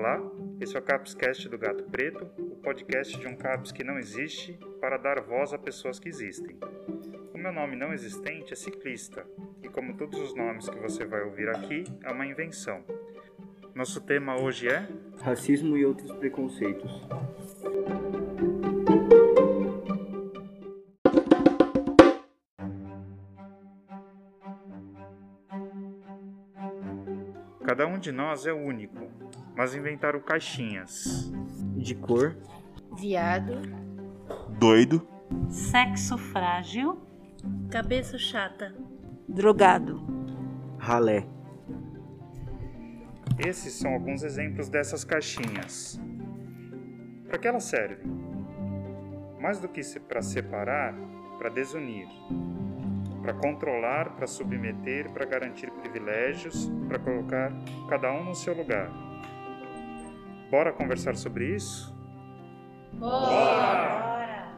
Olá, esse é o Capscast do Gato Preto, o podcast de um Caps que não existe para dar voz a pessoas que existem. O meu nome não existente é ciclista, e como todos os nomes que você vai ouvir aqui, é uma invenção. Nosso tema hoje é Racismo e outros preconceitos. Cada um de nós é único, mas inventaram caixinhas. De cor, viado, doido, sexo frágil, cabeça chata, drogado, ralé. Esses são alguns exemplos dessas caixinhas. Para que elas servem? Mais do que para separar, para desunir. Para controlar, para submeter, para garantir privilégios, para colocar cada um no seu lugar. Bora conversar sobre isso? Bora!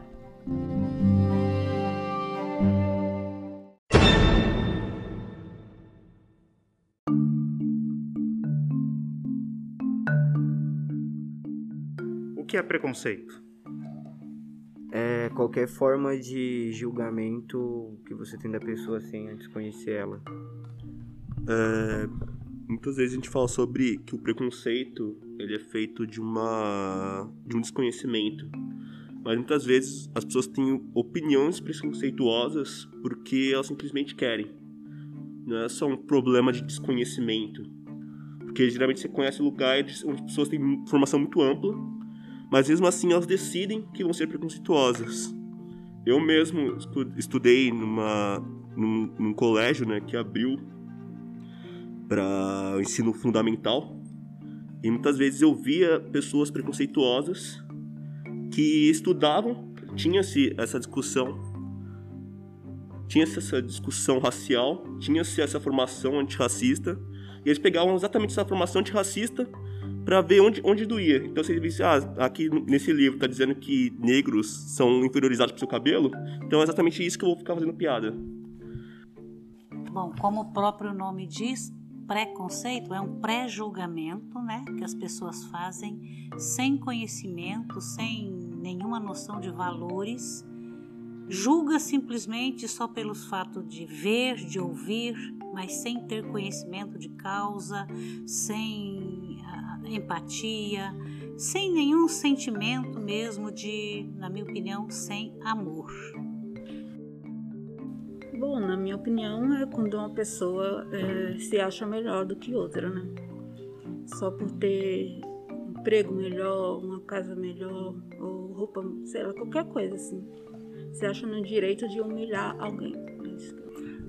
O que é preconceito? É qualquer forma de julgamento que você tem da pessoa sem antes conhecer ela. É, muitas vezes a gente fala sobre que o preconceito ele é feito de uma de um desconhecimento. Mas muitas vezes as pessoas têm opiniões preconceituosas porque elas simplesmente querem. Não é só um problema de desconhecimento. Porque geralmente você conhece lugares onde as pessoas têm formação muito ampla mas mesmo assim elas decidem que vão ser preconceituosas. Eu mesmo estudei numa num, num colégio né que abriu para ensino fundamental. E muitas vezes eu via pessoas preconceituosas que estudavam, tinha-se essa discussão, tinha-se essa discussão racial, tinha-se essa formação antirracista, e eles pegavam exatamente essa formação antirracista para ver onde, onde doía. Então, se ele ah, aqui nesse livro está dizendo que negros são inferiorizados por seu cabelo, então é exatamente isso que eu vou ficar fazendo piada. Bom, como o próprio nome diz, preconceito é um pré-julgamento, né, que as pessoas fazem sem conhecimento, sem nenhuma noção de valores, julga simplesmente só pelos fatos de ver, de ouvir, mas sem ter conhecimento de causa, sem uh, empatia, sem nenhum sentimento mesmo de, na minha opinião, sem amor. Bom, na minha opinião, é quando uma pessoa é, se acha melhor do que outra, né? Só por ter um emprego melhor, uma casa melhor, ou roupa, sei lá, qualquer coisa assim. Se acha no direito de humilhar alguém.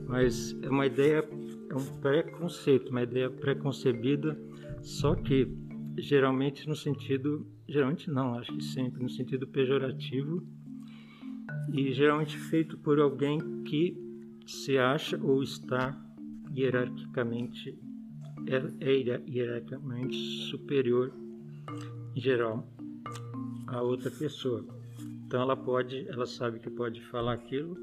Mas é uma ideia, é um preconceito, uma ideia preconcebida, só que geralmente no sentido, geralmente não, acho que sempre no sentido pejorativo e geralmente feito por alguém que se acha ou está hierarquicamente é, é hierarquicamente superior em geral a outra pessoa. Então ela pode, ela sabe que pode falar aquilo,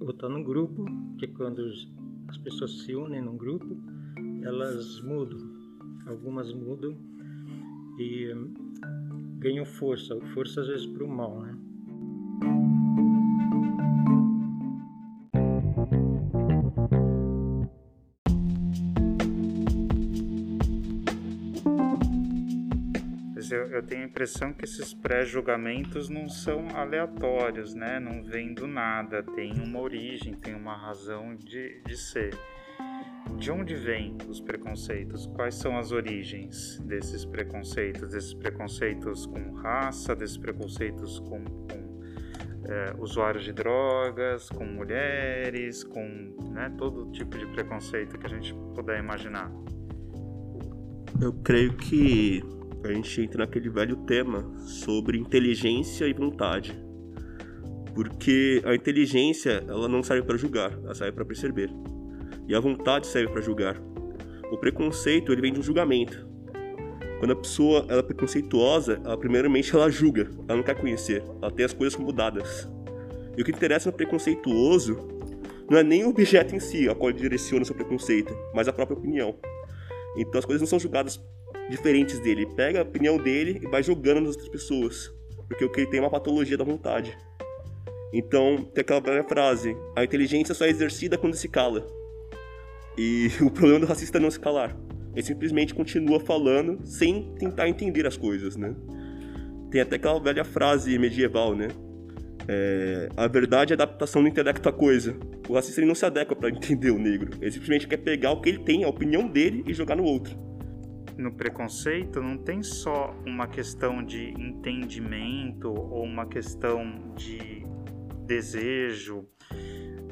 ou está num grupo, que quando as pessoas se unem num grupo, elas mudam. Algumas mudam e hum, ganham força, força às vezes para o mal, né? Eu, tenho a impressão que esses pré-julgamentos não são aleatórios, né? Não vêm do nada, tem uma origem, tem uma razão de, de ser. De onde vêm os preconceitos? Quais são as origens desses preconceitos? Desses preconceitos com raça, desses preconceitos com, com é, usuários de drogas, com mulheres, com né, todo tipo de preconceito que a gente puder imaginar? Eu creio que a gente entra naquele velho tema sobre inteligência e vontade. Porque a inteligência, ela não serve para julgar, ela serve para perceber. E a vontade serve para julgar. O preconceito, ele vem de um julgamento. Quando a pessoa ela é preconceituosa, ela primeiramente ela julga, ela não quer conhecer, ela tem as coisas mudadas. E o que interessa no preconceituoso não é nem o objeto em si a qual ele direciona o seu preconceito, mas a própria opinião. Então as coisas não são julgadas diferentes dele. Ele pega a opinião dele e vai jogando nas outras pessoas. Porque o que ele tem é uma patologia da vontade. Então, tem aquela velha frase: a inteligência só é exercida quando se cala. E o problema do racista é não se calar. Ele simplesmente continua falando sem tentar entender as coisas, né? Tem até aquela velha frase medieval, né? É, a verdade é a adaptação do intelecto à coisa. O racista não se adequa para entender o negro. Ele simplesmente quer pegar o que ele tem, a opinião dele, e jogar no outro. No preconceito não tem só uma questão de entendimento ou uma questão de desejo,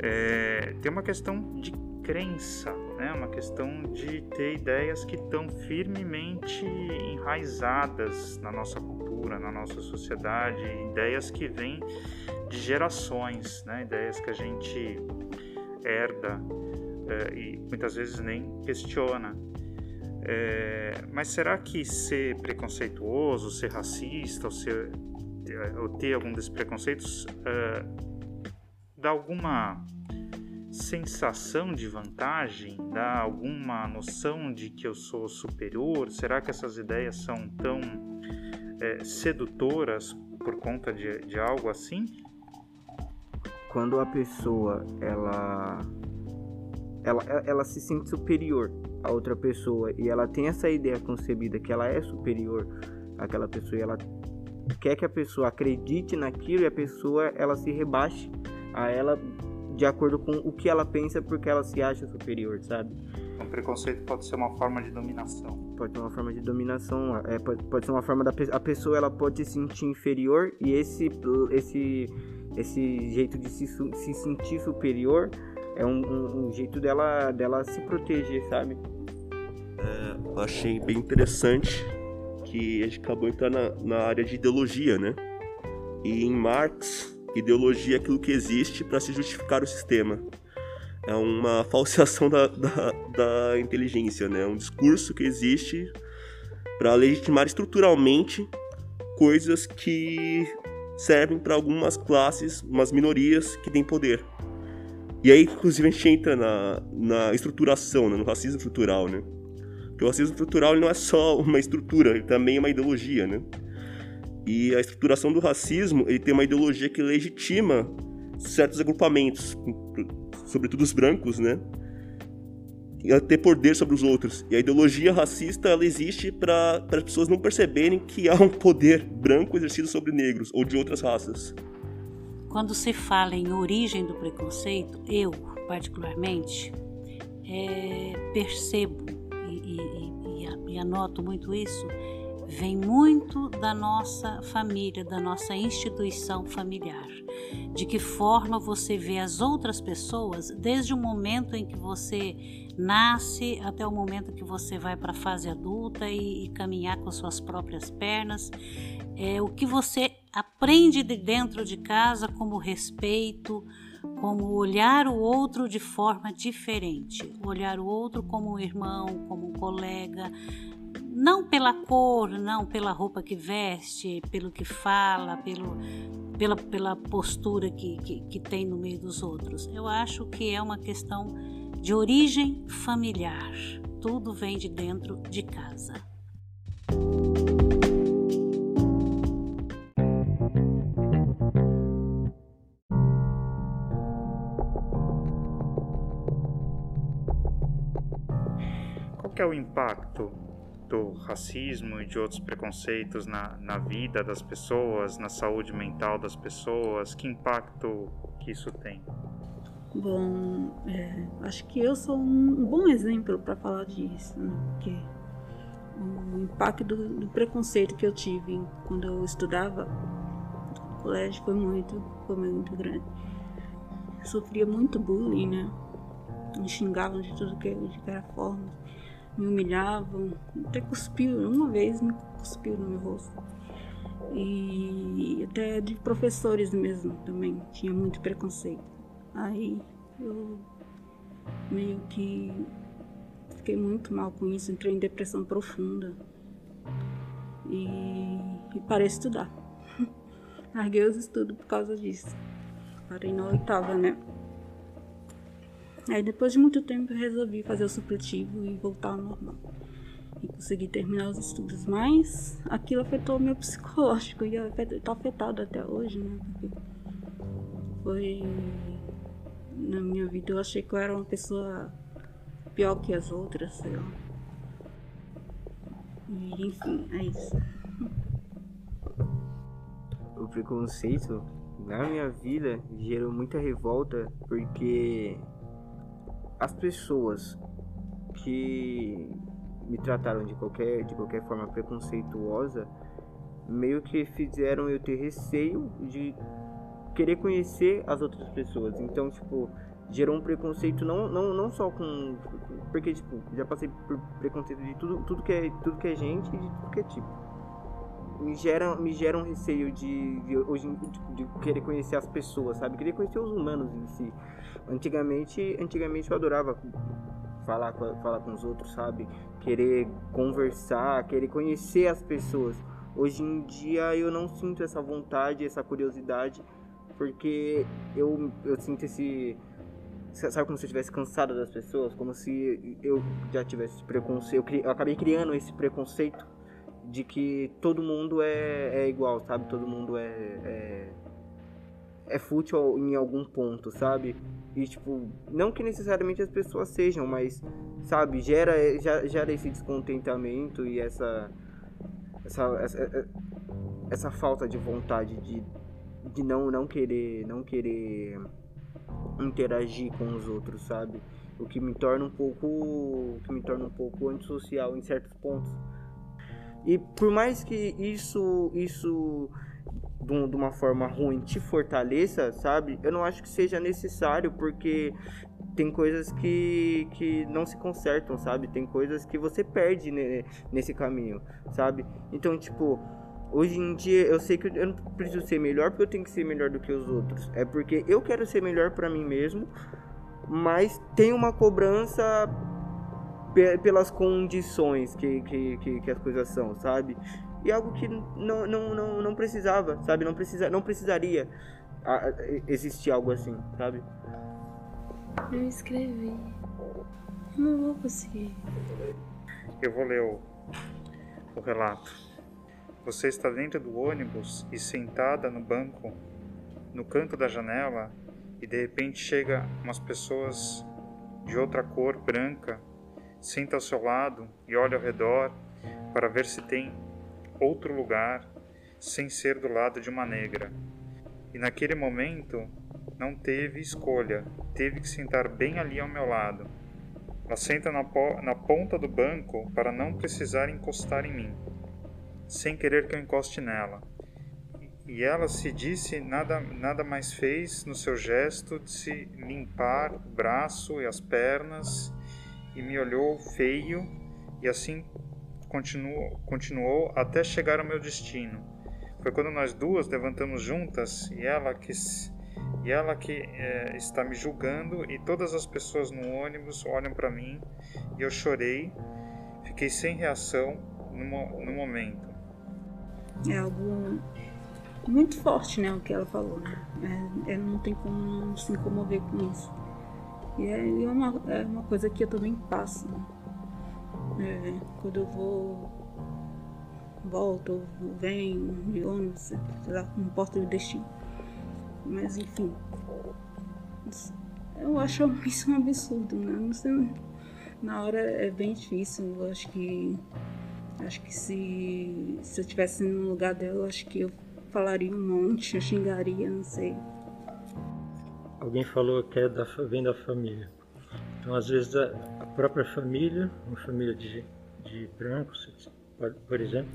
é, tem uma questão de crença, né? uma questão de ter ideias que estão firmemente enraizadas na nossa cultura, na nossa sociedade, ideias que vêm de gerações, né? ideias que a gente herda é, e muitas vezes nem questiona. É, mas será que ser preconceituoso, ser racista ou, ser, ou ter algum desses preconceitos é, dá alguma sensação de vantagem? Dá alguma noção de que eu sou superior? Será que essas ideias são tão é, sedutoras por conta de, de algo assim? Quando a pessoa ela, ela, ela se sente superior a outra pessoa e ela tem essa ideia concebida que ela é superior àquela pessoa e ela quer que a pessoa acredite naquilo e a pessoa ela se rebaixe a ela de acordo com o que ela pensa porque ela se acha superior, sabe? Um preconceito pode ser uma forma de dominação. Pode ser uma forma de dominação, é, pode, pode ser uma forma da a pessoa ela pode se sentir inferior e esse esse esse jeito de se, se sentir superior é um, um, um, jeito dela dela se proteger, sabe? Achei bem interessante que a gente acabou entrando na, na área de ideologia, né? E em Marx Ideologia é aquilo que existe para se justificar o sistema. É uma falseação da, da, da inteligência, né? É um discurso que existe para legitimar estruturalmente coisas que servem para algumas classes, umas minorias que têm poder. E aí, inclusive, a gente entra na, na estruturação, né? no racismo estrutural, né? Porque o racismo estrutural ele não é só uma estrutura, ele também é uma ideologia, né? E a estruturação do racismo, ele tem uma ideologia que legitima certos agrupamentos, sobretudo os brancos, né? a ter poder sobre os outros. E a ideologia racista ela existe para as pessoas não perceberem que há um poder branco exercido sobre negros ou de outras raças. Quando se fala em origem do preconceito, eu, particularmente, é, percebo e, e, e, anoto muito isso vem muito da nossa família, da nossa instituição familiar. De que forma você vê as outras pessoas desde o momento em que você nasce até o momento que você vai para a fase adulta e, e, caminhar com suas próprias pernas. É, o que você aprende de dentro de casa como respeito, como olhar o outro de forma diferente, olhar o outro como um irmão, como um colega, não pela cor, não pela roupa que veste, pelo que fala, pelo, pela, pela postura que, que, que tem no meio dos outros. Eu acho que é uma questão de origem familiar. Tudo vem de dentro de casa. Qual que é o impacto do racismo e de outros preconceitos na, na vida das pessoas, na saúde mental das pessoas? Que impacto que isso tem? Bom, é, acho que eu sou um bom exemplo para falar disso, né? porque o impacto do, do, preconceito que eu tive quando eu estudava no colégio foi muito, foi muito grande. Eu sofria muito bullying, né? Me xingavam de tudo que, de que era forma me humilhavam, até cuspiu, uma vez me cuspiu no meu rosto. E até de professores mesmo também, tinha muito preconceito. Aí eu meio que fiquei muito mal com isso, entrei em depressão profunda e, e parei de estudar. Larguei os estudos por causa disso. Parei na oitava, né? Aí depois de muito tempo eu resolvi fazer o supletivo e voltar ao normal. e consegui terminar os estudos, mas aquilo afetou o meu psicológico e está afetado até hoje, né? Porque foi na minha vida eu achei que eu era uma pessoa pior que as outras, sei lá. E, enfim, é isso. O preconceito na minha vida gerou muita revolta porque as pessoas que me trataram de qualquer, de qualquer forma preconceituosa meio que fizeram eu ter receio de querer conhecer as outras pessoas. Então, tipo, gerou um preconceito não, não, não só com. Porque, tipo, já passei por preconceito de tudo, tudo, que, é, tudo que é gente e de tudo que é tipo. Me gera, me gera um receio de, de, hoje, de, querer conhecer as pessoas, sabe? Querer conhecer os humanos em si. Antigamente, antigamente eu adorava falar com, falar com os outros, sabe? Querer conversar, querer conhecer as pessoas. Hoje em dia eu não sinto essa vontade, essa curiosidade, porque eu, eu sinto esse. Sabe como se eu estivesse cansado das pessoas? Como se eu já tivesse preconceito. Eu, eu acabei criando esse preconceito de que todo mundo é, é igual, sabe? Todo mundo é, é, é fútil em algum ponto, sabe? E, tipo, não que necessariamente as pessoas sejam, mas, sabe, gera, gera esse descontentamento e essa, essa, essa, essa falta de vontade de, de não, não querer, não querer interagir com os outros, sabe? O que me torna um pouco, que me torna um pouco antissocial em certos pontos. E por mais que isso, isso de uma forma ruim te fortaleça, sabe? Eu não acho que seja necessário, porque tem coisas que, que não se consertam, sabe? Tem coisas que você perde nesse caminho, sabe? Então, tipo, hoje em dia eu sei que eu não preciso ser melhor porque eu tenho que ser melhor do que os outros. É porque eu quero ser melhor para mim mesmo, mas tem uma cobrança pelas condições que, que, que, que as coisas são, sabe? e algo que não, não, não, não precisava, sabe? Não, precisa, não precisaria existir algo assim, sabe? Eu escrevi. Não vou conseguir. Eu vou ler o, o relato. Você está dentro do ônibus e sentada no banco, no canto da janela, e de repente chega umas pessoas de outra cor branca, senta ao seu lado e olha ao redor para ver se tem outro lugar sem ser do lado de uma negra. E naquele momento não teve escolha, teve que sentar bem ali ao meu lado. Ela senta na, na ponta do banco para não precisar encostar em mim, sem querer que eu encoste nela. E ela se disse nada, nada mais fez no seu gesto de se limpar o braço e as pernas e me olhou feio e assim continuou, continuou até chegar ao meu destino. Foi quando nós duas levantamos juntas e ela que, e ela que é, está me julgando e todas as pessoas no ônibus olham para mim e eu chorei, fiquei sem reação no, no momento. É algo muito forte, né, o que ela falou, né? É, é, não tem como se comover com isso. E é, é, uma, é uma coisa que eu também passo, né? É, quando eu vou, volto, venho, de ônibus, sei lá, não importa o destino. Mas enfim. Eu acho isso um absurdo, né? Não sei, na hora é bem difícil. Eu acho que. Acho que se, se eu estivesse no lugar dela, acho que eu falaria um monte, eu xingaria, não sei. Alguém falou que é da, vem da família. Então, às vezes, a, própria família, uma família de, de brancos, por exemplo,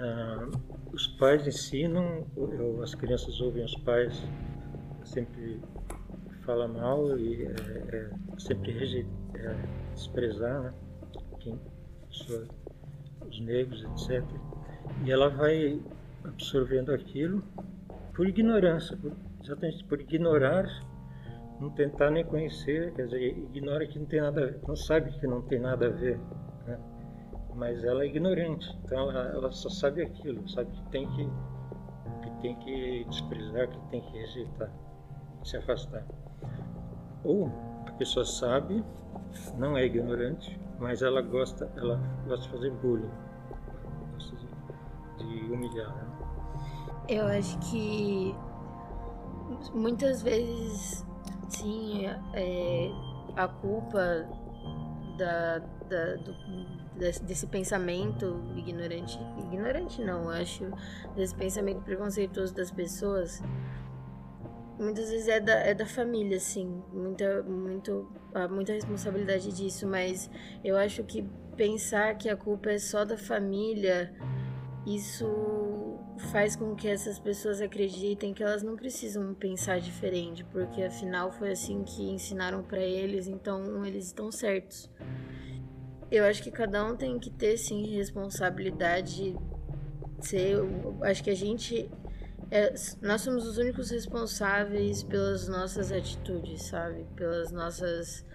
ah, os pais ensinam, ou as crianças ouvem os pais sempre falar mal e é, é, sempre é, desprezar né, quem, sua, os negros, etc. E ela vai absorvendo aquilo por ignorância, por, exatamente por ignorar não tentar nem conhecer, quer dizer, ignora que não tem nada, a ver, não sabe que não tem nada a ver, né? mas ela é ignorante, então ela, ela, só sabe aquilo, sabe que tem que, que tem que desprezar, que tem que rejeitar, se afastar. Ou pessoa sabe, não é ignorante, mas ela gosta, ela gosta de fazer bullying, gosta de, de humilhar. Né? Eu acho que muitas vezes, sim, é, a culpa da, da, do, desse pensamento ignorante, ignorante não, acho, desse pensamento preconceituoso das pessoas, muitas vezes é da, é da família, assim, muita, muito, há muita responsabilidade disso, mas eu acho que pensar que a culpa é só da família, isso faz com que essas pessoas acreditem que elas não precisam pensar diferente, porque afinal foi assim que ensinaram para eles, então eles estão certos. Eu acho que cada um tem que ter sim responsabilidade. Ser, acho que a gente é, nós somos os únicos responsáveis pelas nossas atitudes, sabe? Pelas nossas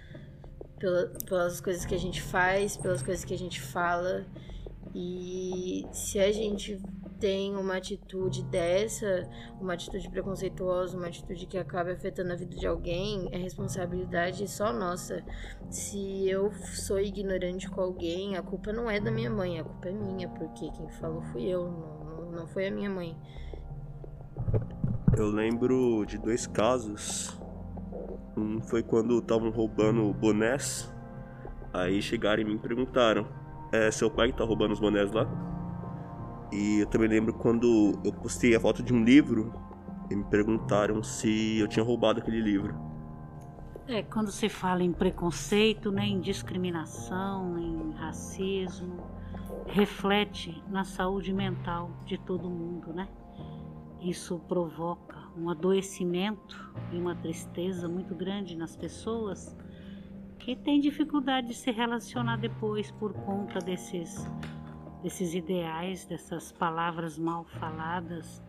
pela, pelas coisas que a gente faz, pelas coisas que a gente fala. E se a gente tem uma atitude dessa, uma atitude preconceituosa, uma atitude que acaba afetando a vida de alguém, é responsabilidade só nossa. Se eu sou ignorante com alguém, a culpa não é da minha mãe, a culpa é minha, porque quem falou fui eu, não, não foi a minha mãe. Eu lembro de dois casos. Um foi quando estavam roubando bonés. Aí chegaram e me perguntaram: É seu pai que tá roubando os bonés lá? E eu também lembro quando eu postei a foto de um livro e me perguntaram se eu tinha roubado aquele livro. É, quando se fala em preconceito, né, em discriminação, em racismo, reflete na saúde mental de todo mundo, né? Isso provoca um adoecimento e uma tristeza muito grande nas pessoas que têm dificuldade de se relacionar depois por conta desses desses ideais, dessas palavras mal faladas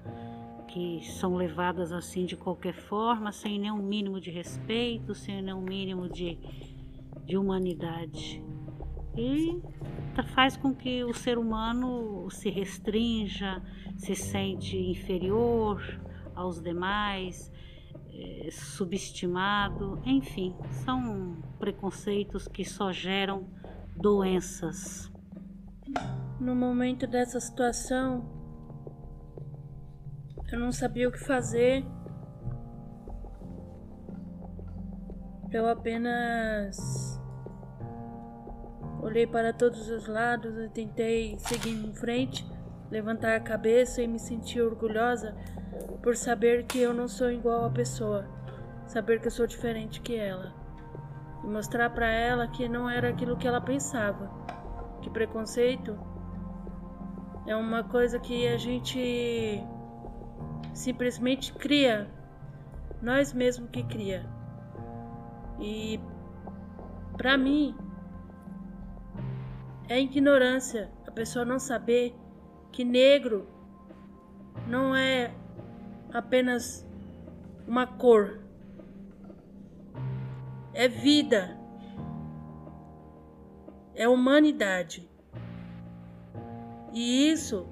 que são levadas assim de qualquer forma, sem nenhum mínimo de respeito, sem nenhum mínimo de, de humanidade. E faz com que o ser humano se restrinja, se sente inferior aos demais, é, subestimado, enfim, são preconceitos que só geram doenças. No momento dessa situação, eu não sabia o que fazer. Eu apenas olhei para todos os lados e tentei seguir em frente, levantar a cabeça e me sentir orgulhosa por saber que eu não sou igual a pessoa, saber que eu sou diferente que ela e mostrar para ela que não era aquilo que ela pensava, que preconceito é uma coisa que a gente simplesmente cria, nós mesmos que cria. E para mim é ignorância a pessoa não saber que negro não é apenas uma cor. É vida. É humanidade. E isso,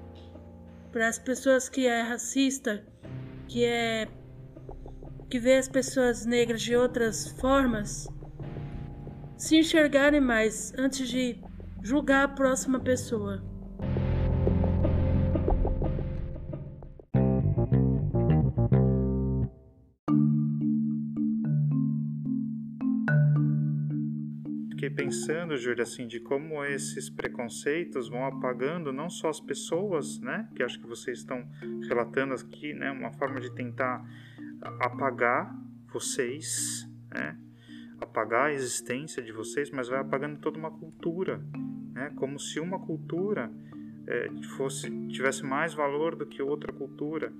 para as pessoas que é racista, que é que vê as pessoas negras de outras formas, se enxergarem mais antes de julgar a próxima pessoa. Pensando, Júlia, assim, de como esses preconceitos vão apagando não só as pessoas, né? Que acho que vocês estão relatando aqui, né? Uma forma de tentar apagar vocês, né? Apagar a existência de vocês, mas vai apagando toda uma cultura, né? Como se uma cultura é, fosse tivesse mais valor do que outra cultura.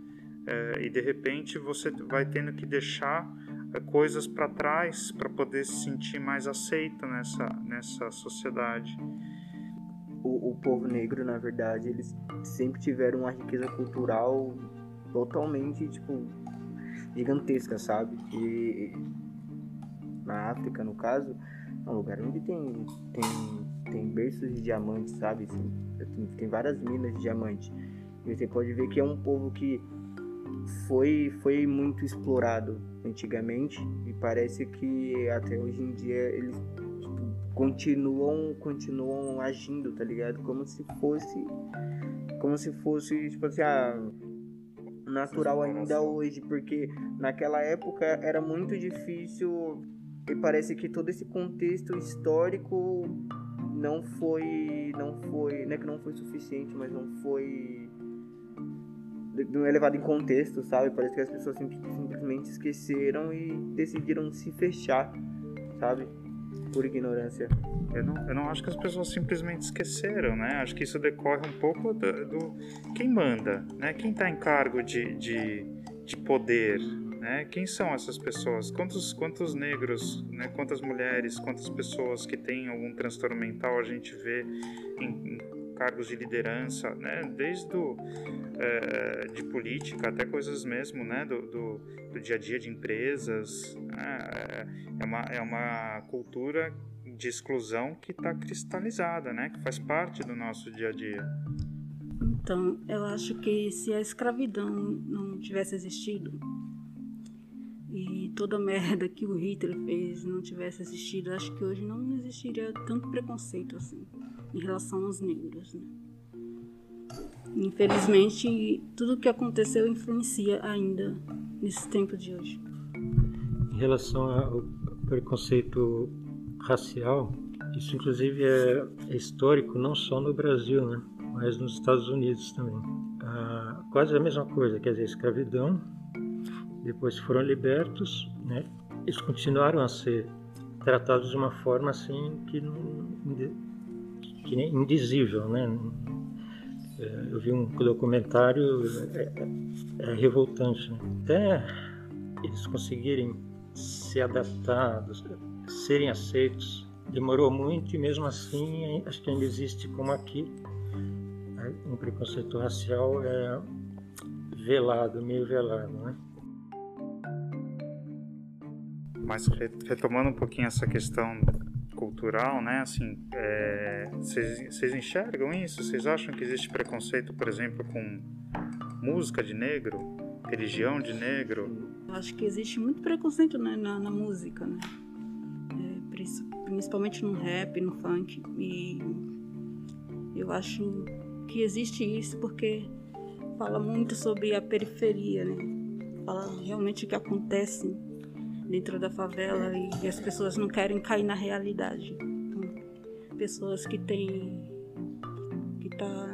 É, e de repente você vai tendo que deixar coisas para trás para poder se sentir mais aceito nessa, nessa sociedade. O, o, povo negro, na verdade, eles sempre tiveram uma riqueza cultural totalmente, tipo, gigantesca, sabe? E na África, no caso, é um lugar onde tem, tem, tem berços de diamantes, sabe? Assim, tem, tem várias minas de diamante. E você pode ver que é um povo que foi, foi muito explorado antigamente e parece que até hoje em dia eles tipo, continuam continuam agindo, tá ligado? Como se fosse como se fosse tipo assim, ah, natural ainda hoje, porque naquela época era muito difícil e parece que todo esse contexto histórico não foi não foi, não é que não foi suficiente, mas não foi não é levado em contexto, sabe? Parece que as pessoas simplesmente esqueceram e decidiram se fechar, sabe? Por ignorância. Eu não, eu não acho que as pessoas simplesmente esqueceram, né? Acho que isso decorre um pouco do, do quem manda, né? Quem está em cargo de, de, de poder, né? Quem são essas pessoas? Quantos, quantos negros, né? quantas mulheres, quantas pessoas que têm algum transtorno mental a gente vê em, em cargos de liderança, né? Desde do, é, de política até coisas mesmo, né? Do, do, do dia a dia de empresas. Né? É, uma, é uma cultura de exclusão que está cristalizada, né? Que faz parte do nosso dia a dia. Então, eu acho que se a escravidão não tivesse existido e toda a merda que o Hitler fez não tivesse existido, acho que hoje não existiria tanto preconceito assim em relação aos negros. Né? Infelizmente, tudo o que aconteceu influencia ainda nesse tempo de hoje. Em relação ao preconceito racial, isso inclusive é, é histórico não só no Brasil, né? mas nos Estados Unidos também. Ah, quase a mesma coisa, quer dizer, escravidão, depois foram libertos, né? eles continuaram a ser tratados de uma forma assim que não, que nem indizível, né? É, eu vi um documentário é, é, é revoltante, né? até eles conseguirem se adaptar, serem aceitos, demorou muito e mesmo assim acho que ainda existe como aqui um preconceito racial é velado, meio velado, né? Mas retomando um pouquinho essa questão cultural, né? Assim, vocês é, enxergam isso? Vocês acham que existe preconceito, por exemplo, com música de negro, religião de negro? Eu acho que existe muito preconceito né, na, na, música, né? É, principalmente no rap, no funk. E eu acho que existe isso porque fala muito sobre a periferia, né? Fala realmente o que acontece dentro da favela e as pessoas não querem cair na realidade. Então, pessoas que têm que tá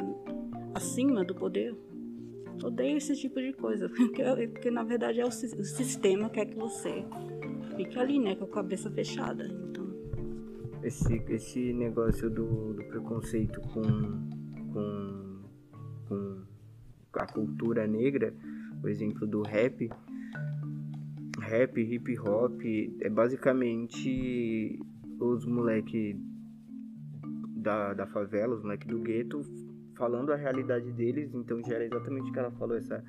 acima do poder odeiam esse tipo de coisa, porque, porque na verdade é o, o sistema que quer que você fique ali, né, com a cabeça fechada. Então esse esse negócio do, do preconceito com, com com a cultura negra, o exemplo do rap, rap, hip hop, é basicamente os moleque da, da favela, os moleque do gueto, falando a realidade deles, então já era exatamente o que ela falou, essa,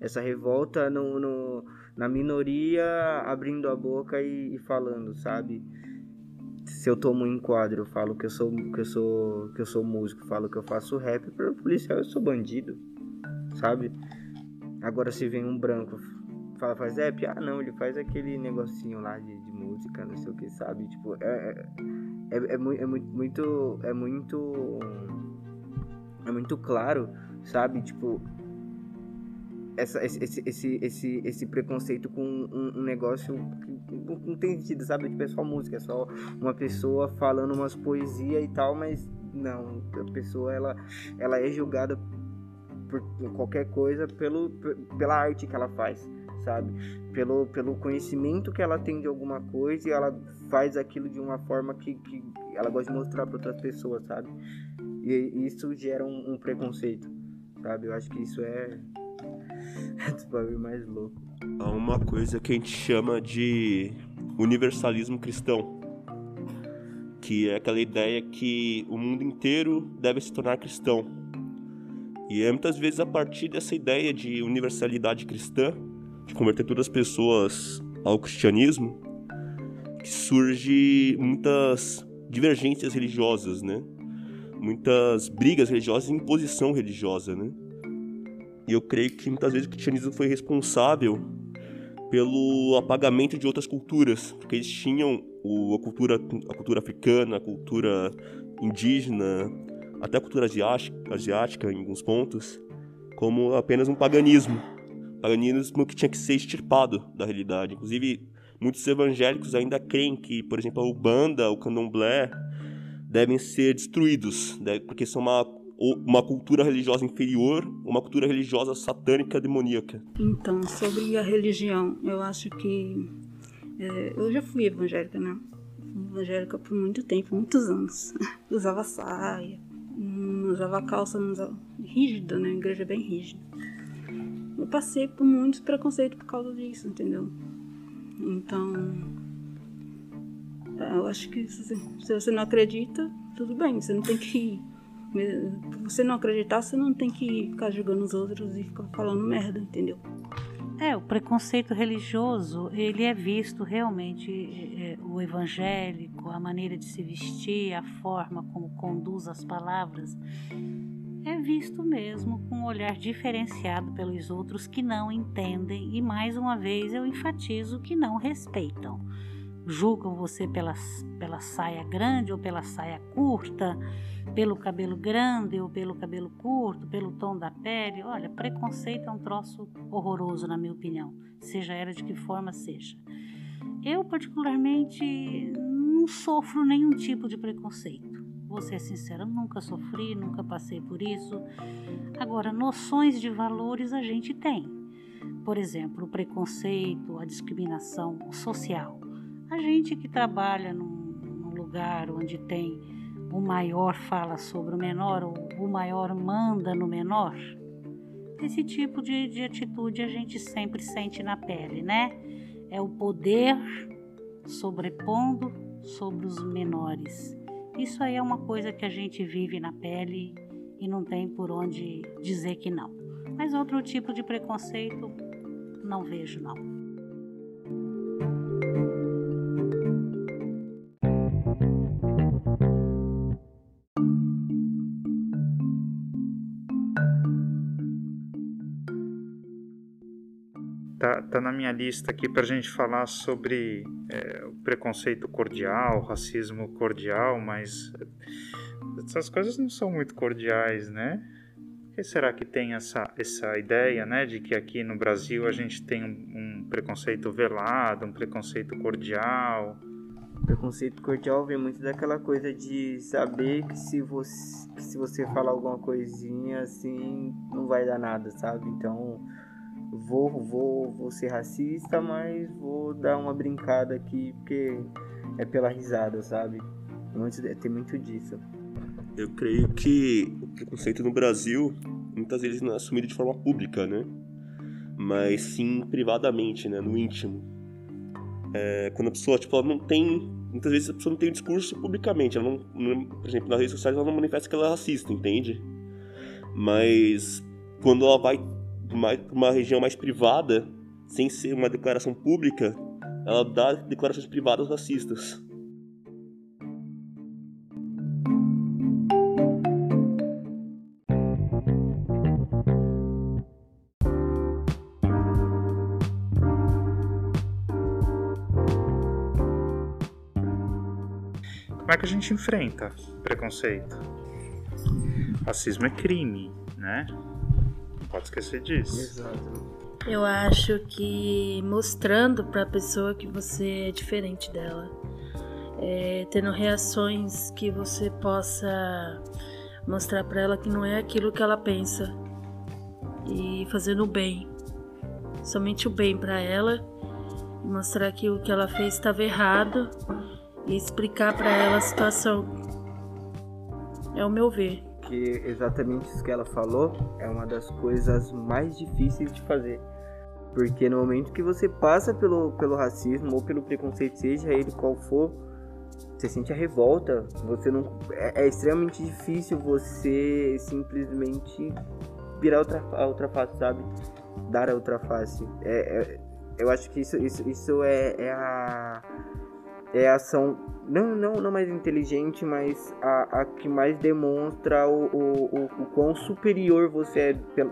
essa revolta no, no na minoria abrindo a boca e, e, falando, sabe? Se eu tomo um enquadro, eu falo que eu sou que eu sou que eu sou músico, falo que eu faço rap, para o policial eu sou bandido, sabe? Agora se vem um branco fala, faz rap? Ah, não, ele faz aquele negocinho lá de, de música, não sei o que, sabe? Tipo, é, é, é, é, muito, é muito, é muito, é muito claro, sabe? Tipo, essa, esse, esse, esse, esse preconceito com um, um negócio que não tem sentido, sabe? Tipo, é só música, é só uma pessoa falando umas poesias e tal, mas não, a pessoa, ela, ela é julgada por qualquer coisa pelo, pela arte que ela faz sabe? Pelo, pelo conhecimento que ela tem de alguma coisa e ela faz aquilo de uma forma que, que ela gosta de mostrar para outras pessoas, sabe? E isso gera um, um, preconceito, sabe? Eu acho que isso é, é dos mais louco. Há uma coisa que a gente chama de universalismo cristão, que é aquela ideia que o mundo inteiro deve se tornar cristão. E é muitas vezes a partir dessa ideia de universalidade cristã de converter todas as pessoas ao cristianismo, surge muitas divergências religiosas, né? Muitas brigas religiosas e imposição religiosa, né? E eu creio que muitas vezes o cristianismo foi responsável pelo apagamento de outras culturas, porque eles tinham o, a, cultura, a cultura africana, a cultura indígena, até a cultura asiática, asiática em alguns pontos, como apenas um paganismo. Paganismo que tinha que ser extirpado da realidade. Inclusive, muitos evangélicos ainda creem que, por exemplo, a Ubanda, o Candomblé, devem ser destruídos, né, porque são uma, uma cultura religiosa inferior, uma cultura religiosa satânica demoníaca. Então, sobre a religião, eu acho que. É, eu já fui evangélica, né? Fui evangélica por muito tempo, muitos anos. usava saia, usava calça, usava. rígida, né? A igreja é bem rígida. Eu passei por muitos preconceitos por causa disso, entendeu? Então, eu acho que se, você não acredita, tudo bem, você não tem que. Se você não acreditar, você não tem que ficar julgando os outros e ficar falando merda, entendeu? É, o preconceito religioso, ele é visto realmente, é, o evangélico, a maneira de se vestir, a forma como conduz as palavras, é visto mesmo com um olhar diferenciado pelos outros que não entendem e, mais uma vez, eu enfatizo que não respeitam julgam você pela, pela saia grande ou pela saia curta, pelo cabelo grande ou pelo cabelo curto, pelo tom da pele. Olha, preconceito é um troço horroroso, na minha opinião, seja ela de que forma seja. Eu, particularmente, não sofro nenhum tipo de preconceito. Vou ser sincera, nunca sofri, nunca passei por isso. Agora, noções de valores a gente tem. Por exemplo, o preconceito, a discriminação social. A gente que trabalha num, num lugar onde tem o maior fala sobre o menor, ou o maior manda no menor, esse tipo de, de atitude a gente sempre sente na pele, né? É o poder sobrepondo sobre os menores. Isso aí é uma coisa que a gente vive na pele e não tem por onde dizer que não. Mas outro tipo de preconceito não vejo não. Minha lista aqui para a gente falar sobre é, o preconceito cordial, racismo cordial, mas essas coisas não são muito cordiais, né? Por que será que tem essa, essa ideia, né, de que aqui no Brasil a gente tem um, um preconceito velado, um preconceito cordial? Preconceito cordial vem muito daquela coisa de saber que se você, que se você falar alguma coisinha assim, não vai dar nada, sabe? Então vou, vou, vou ser racista, mas vou dar uma brincada aqui porque é pela risada, sabe? Tem muito disso. Eu creio que o preconceito no Brasil muitas vezes não é assumido de forma pública, né? Mas sim privadamente, né? No íntimo. É, quando a pessoa, tipo, ela não tem. Muitas vezes a pessoa não tem um discurso publicamente. Ela não, não, por exemplo, nas redes sociais ela não manifesta que ela é racista, entende? Mas quando ela vai uma, uma região mais privada, sem ser uma declaração pública, ela dá declarações privadas racistas. Como é que a gente enfrenta preconceito? Racismo é crime, né? Pode esquecer disso. Exato. Eu acho que mostrando para a pessoa que você é diferente dela, é, tendo reações que você possa mostrar para ela que não é aquilo que ela pensa e fazendo o bem, somente o bem para ela, mostrar que o que ela fez estava errado e explicar para ela a situação. É o meu ver porque exatamente isso que ela falou é uma das coisas mais difíceis de fazer. Porque no momento que você passa pelo, pelo racismo ou pelo preconceito, seja ele qual for, você sente a revolta. Você não é, é extremamente difícil você simplesmente virar outra, a outra face, sabe? Dar a outra face. É, é, eu acho que isso, isso, isso é, é a é a ação não, não, não mais inteligente, mas a, a que mais demonstra o, o, o, o quão superior você é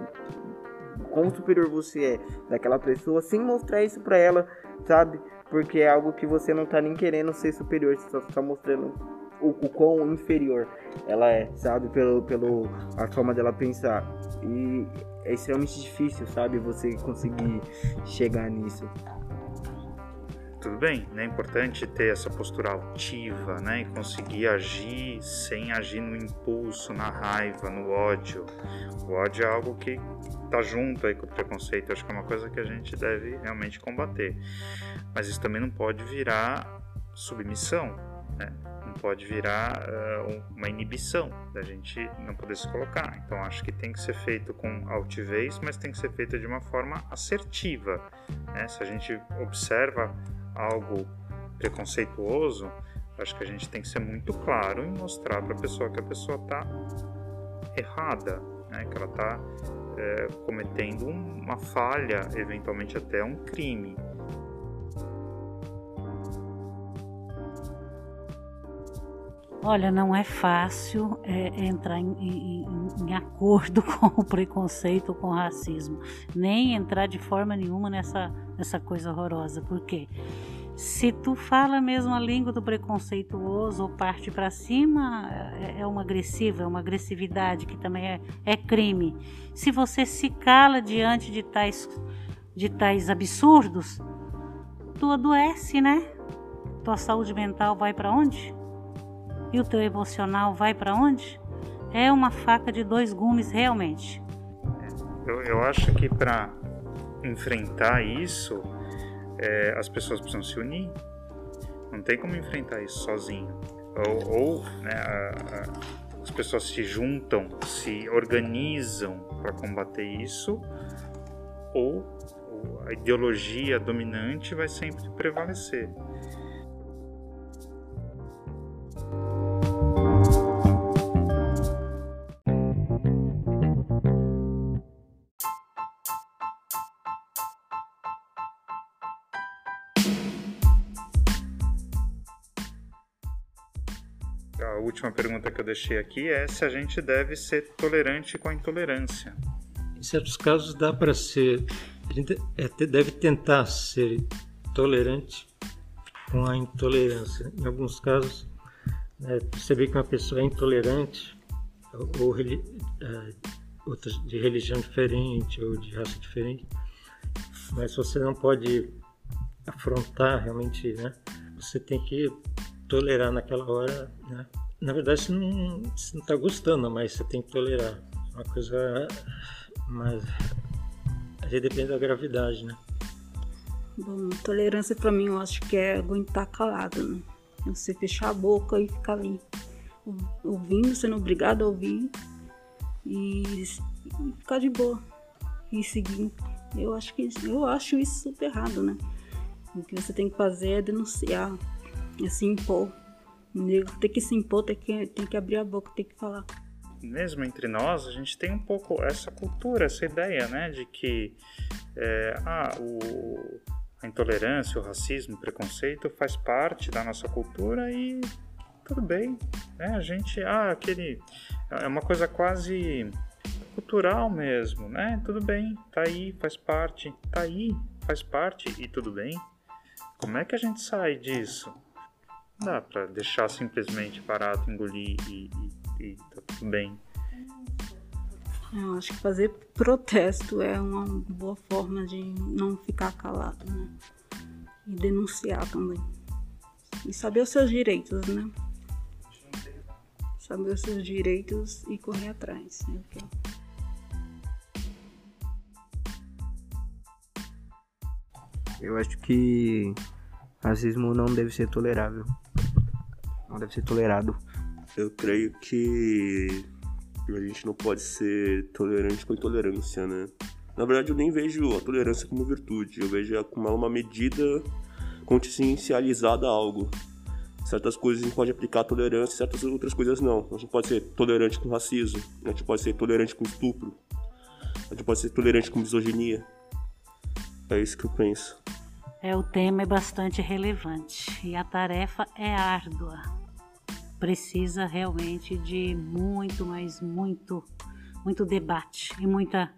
quão superior você é daquela pessoa, sem mostrar isso pra ela, sabe? Porque é algo que você não tá nem querendo ser superior, você só tá mostrando o, o quão inferior ela é, sabe? Pelo, pelo a forma dela pensar. E é extremamente difícil, sabe? Você conseguir chegar nisso tudo bem, né? É importante ter essa postura altiva, né? E conseguir agir sem agir no impulso, na raiva, no ódio. O ódio é algo que tá junto aí com o preconceito. Acho que é uma coisa que a gente deve realmente combater. Mas isso também não pode virar submissão, né? Não pode virar uh, uma inibição da gente não poder se colocar. Então acho que tem que ser feito com altivez, mas tem que ser feito de uma forma assertiva. Né? Se a gente observa algo preconceituoso, acho que a gente tem que ser muito claro e mostrar para a pessoa que a pessoa está errada, né? que ela está é, cometendo uma falha, eventualmente até um crime. Olha, não é fácil é, entrar em, em, em, acordo com o preconceito, com o racismo, nem entrar de forma nenhuma nessa, nessa coisa horrorosa, porque se tu fala mesmo a língua do preconceituoso ou parte para cima, é, é uma agressiva, é uma agressividade que também é, é crime. Se você se cala diante de tais, de tais absurdos, tu adoece, né? Tua saúde mental vai para onde? E o teu emocional vai para onde? É uma faca de dois gumes, realmente. Eu, eu acho que para enfrentar isso, é, as pessoas precisam se unir. Não tem como enfrentar isso sozinho. Ou, ou né, a, a, as pessoas se juntam, se organizam para combater isso, ou a ideologia dominante vai sempre prevalecer. Última pergunta que eu deixei aqui é se a gente deve ser tolerante com a intolerância. Em certos casos dá para ser, a gente é, deve tentar ser tolerante com a intolerância. Em alguns casos, né, perceber que uma pessoa é intolerante ou, ou é, de religião diferente ou de raça diferente, mas você não pode afrontar realmente, né? Você tem que tolerar naquela hora, né? Na verdade, você não, você não tá gostando, mas você tem que tolerar. Uma coisa. Mas. A gente depende da gravidade, né? Bom, tolerância pra mim eu acho que é aguentar calado, né? Você fechar a boca e ficar ali ouvindo, sendo obrigado a ouvir e, e ficar de boa e seguir. Eu acho que eu acho isso super errado, né? O que você tem que fazer é denunciar, é se negro tem que se impor, tem que, tem que abrir a boca, tem que falar. Mesmo entre nós, a gente tem um pouco essa cultura, essa ideia, né, de que é, ah, o, a intolerância, o racismo, o preconceito faz parte da nossa cultura e tudo bem, né? A gente, ah, aquele é uma coisa quase cultural mesmo, né? Tudo bem, tá aí, faz parte, tá aí, faz parte e tudo bem. Como é que a gente sai disso? Dá pra deixar simplesmente parado, engolir e, e, e tá tudo bem. Eu acho que fazer protesto é uma boa forma de não ficar calado, né? E denunciar também. E saber os seus direitos, né? Saber os seus direitos e correr atrás. Né? Eu acho que racismo não deve ser tolerável não deve ser tolerado. Eu creio que a gente não pode ser tolerante com intolerância, né? Na verdade, eu nem vejo a tolerância como virtude, eu vejo como uma medida consciencializada a algo. Certas coisas a gente pode aplicar tolerância, certas outras coisas não. A gente pode ser tolerante com racismo, a gente pode ser tolerante com estupro, a gente pode ser tolerante com misoginia. É isso que eu penso. É, o tema é bastante relevante e a tarefa é árdua precisa realmente de muito, mas muito, muito debate e muita,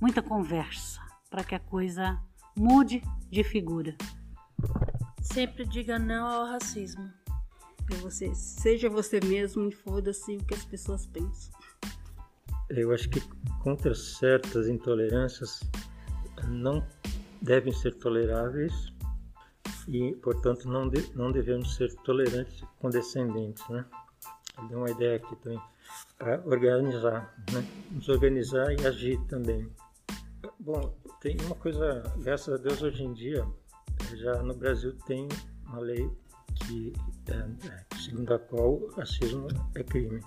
muita conversa para que a coisa mude de figura. Sempre diga não ao racismo. Você, seja você mesmo e foda-se o que as pessoas pensam. Eu acho que contra certas intolerâncias não devem ser toleráveis e, portanto, não, de, não devemos ser tolerantes e condescendentes, né? Eu dei uma ideia aqui também para organizar, né? Nos organizar e agir também. Bom, tem uma coisa, graças a Deus, hoje em dia, já no Brasil tem uma lei que, é, é segundo a qual o racismo é crime.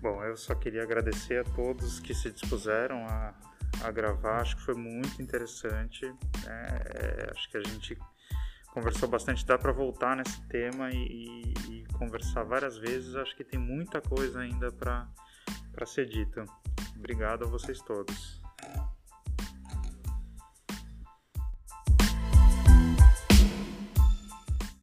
Bom, eu só queria agradecer a todos que se dispuseram a, a gravar. Acho que foi muito interessante. É, acho que a gente conversou bastante. Dá para voltar nesse tema e, e, e, conversar várias vezes. Acho que tem muita coisa ainda para ser dita. Obrigado a vocês todos.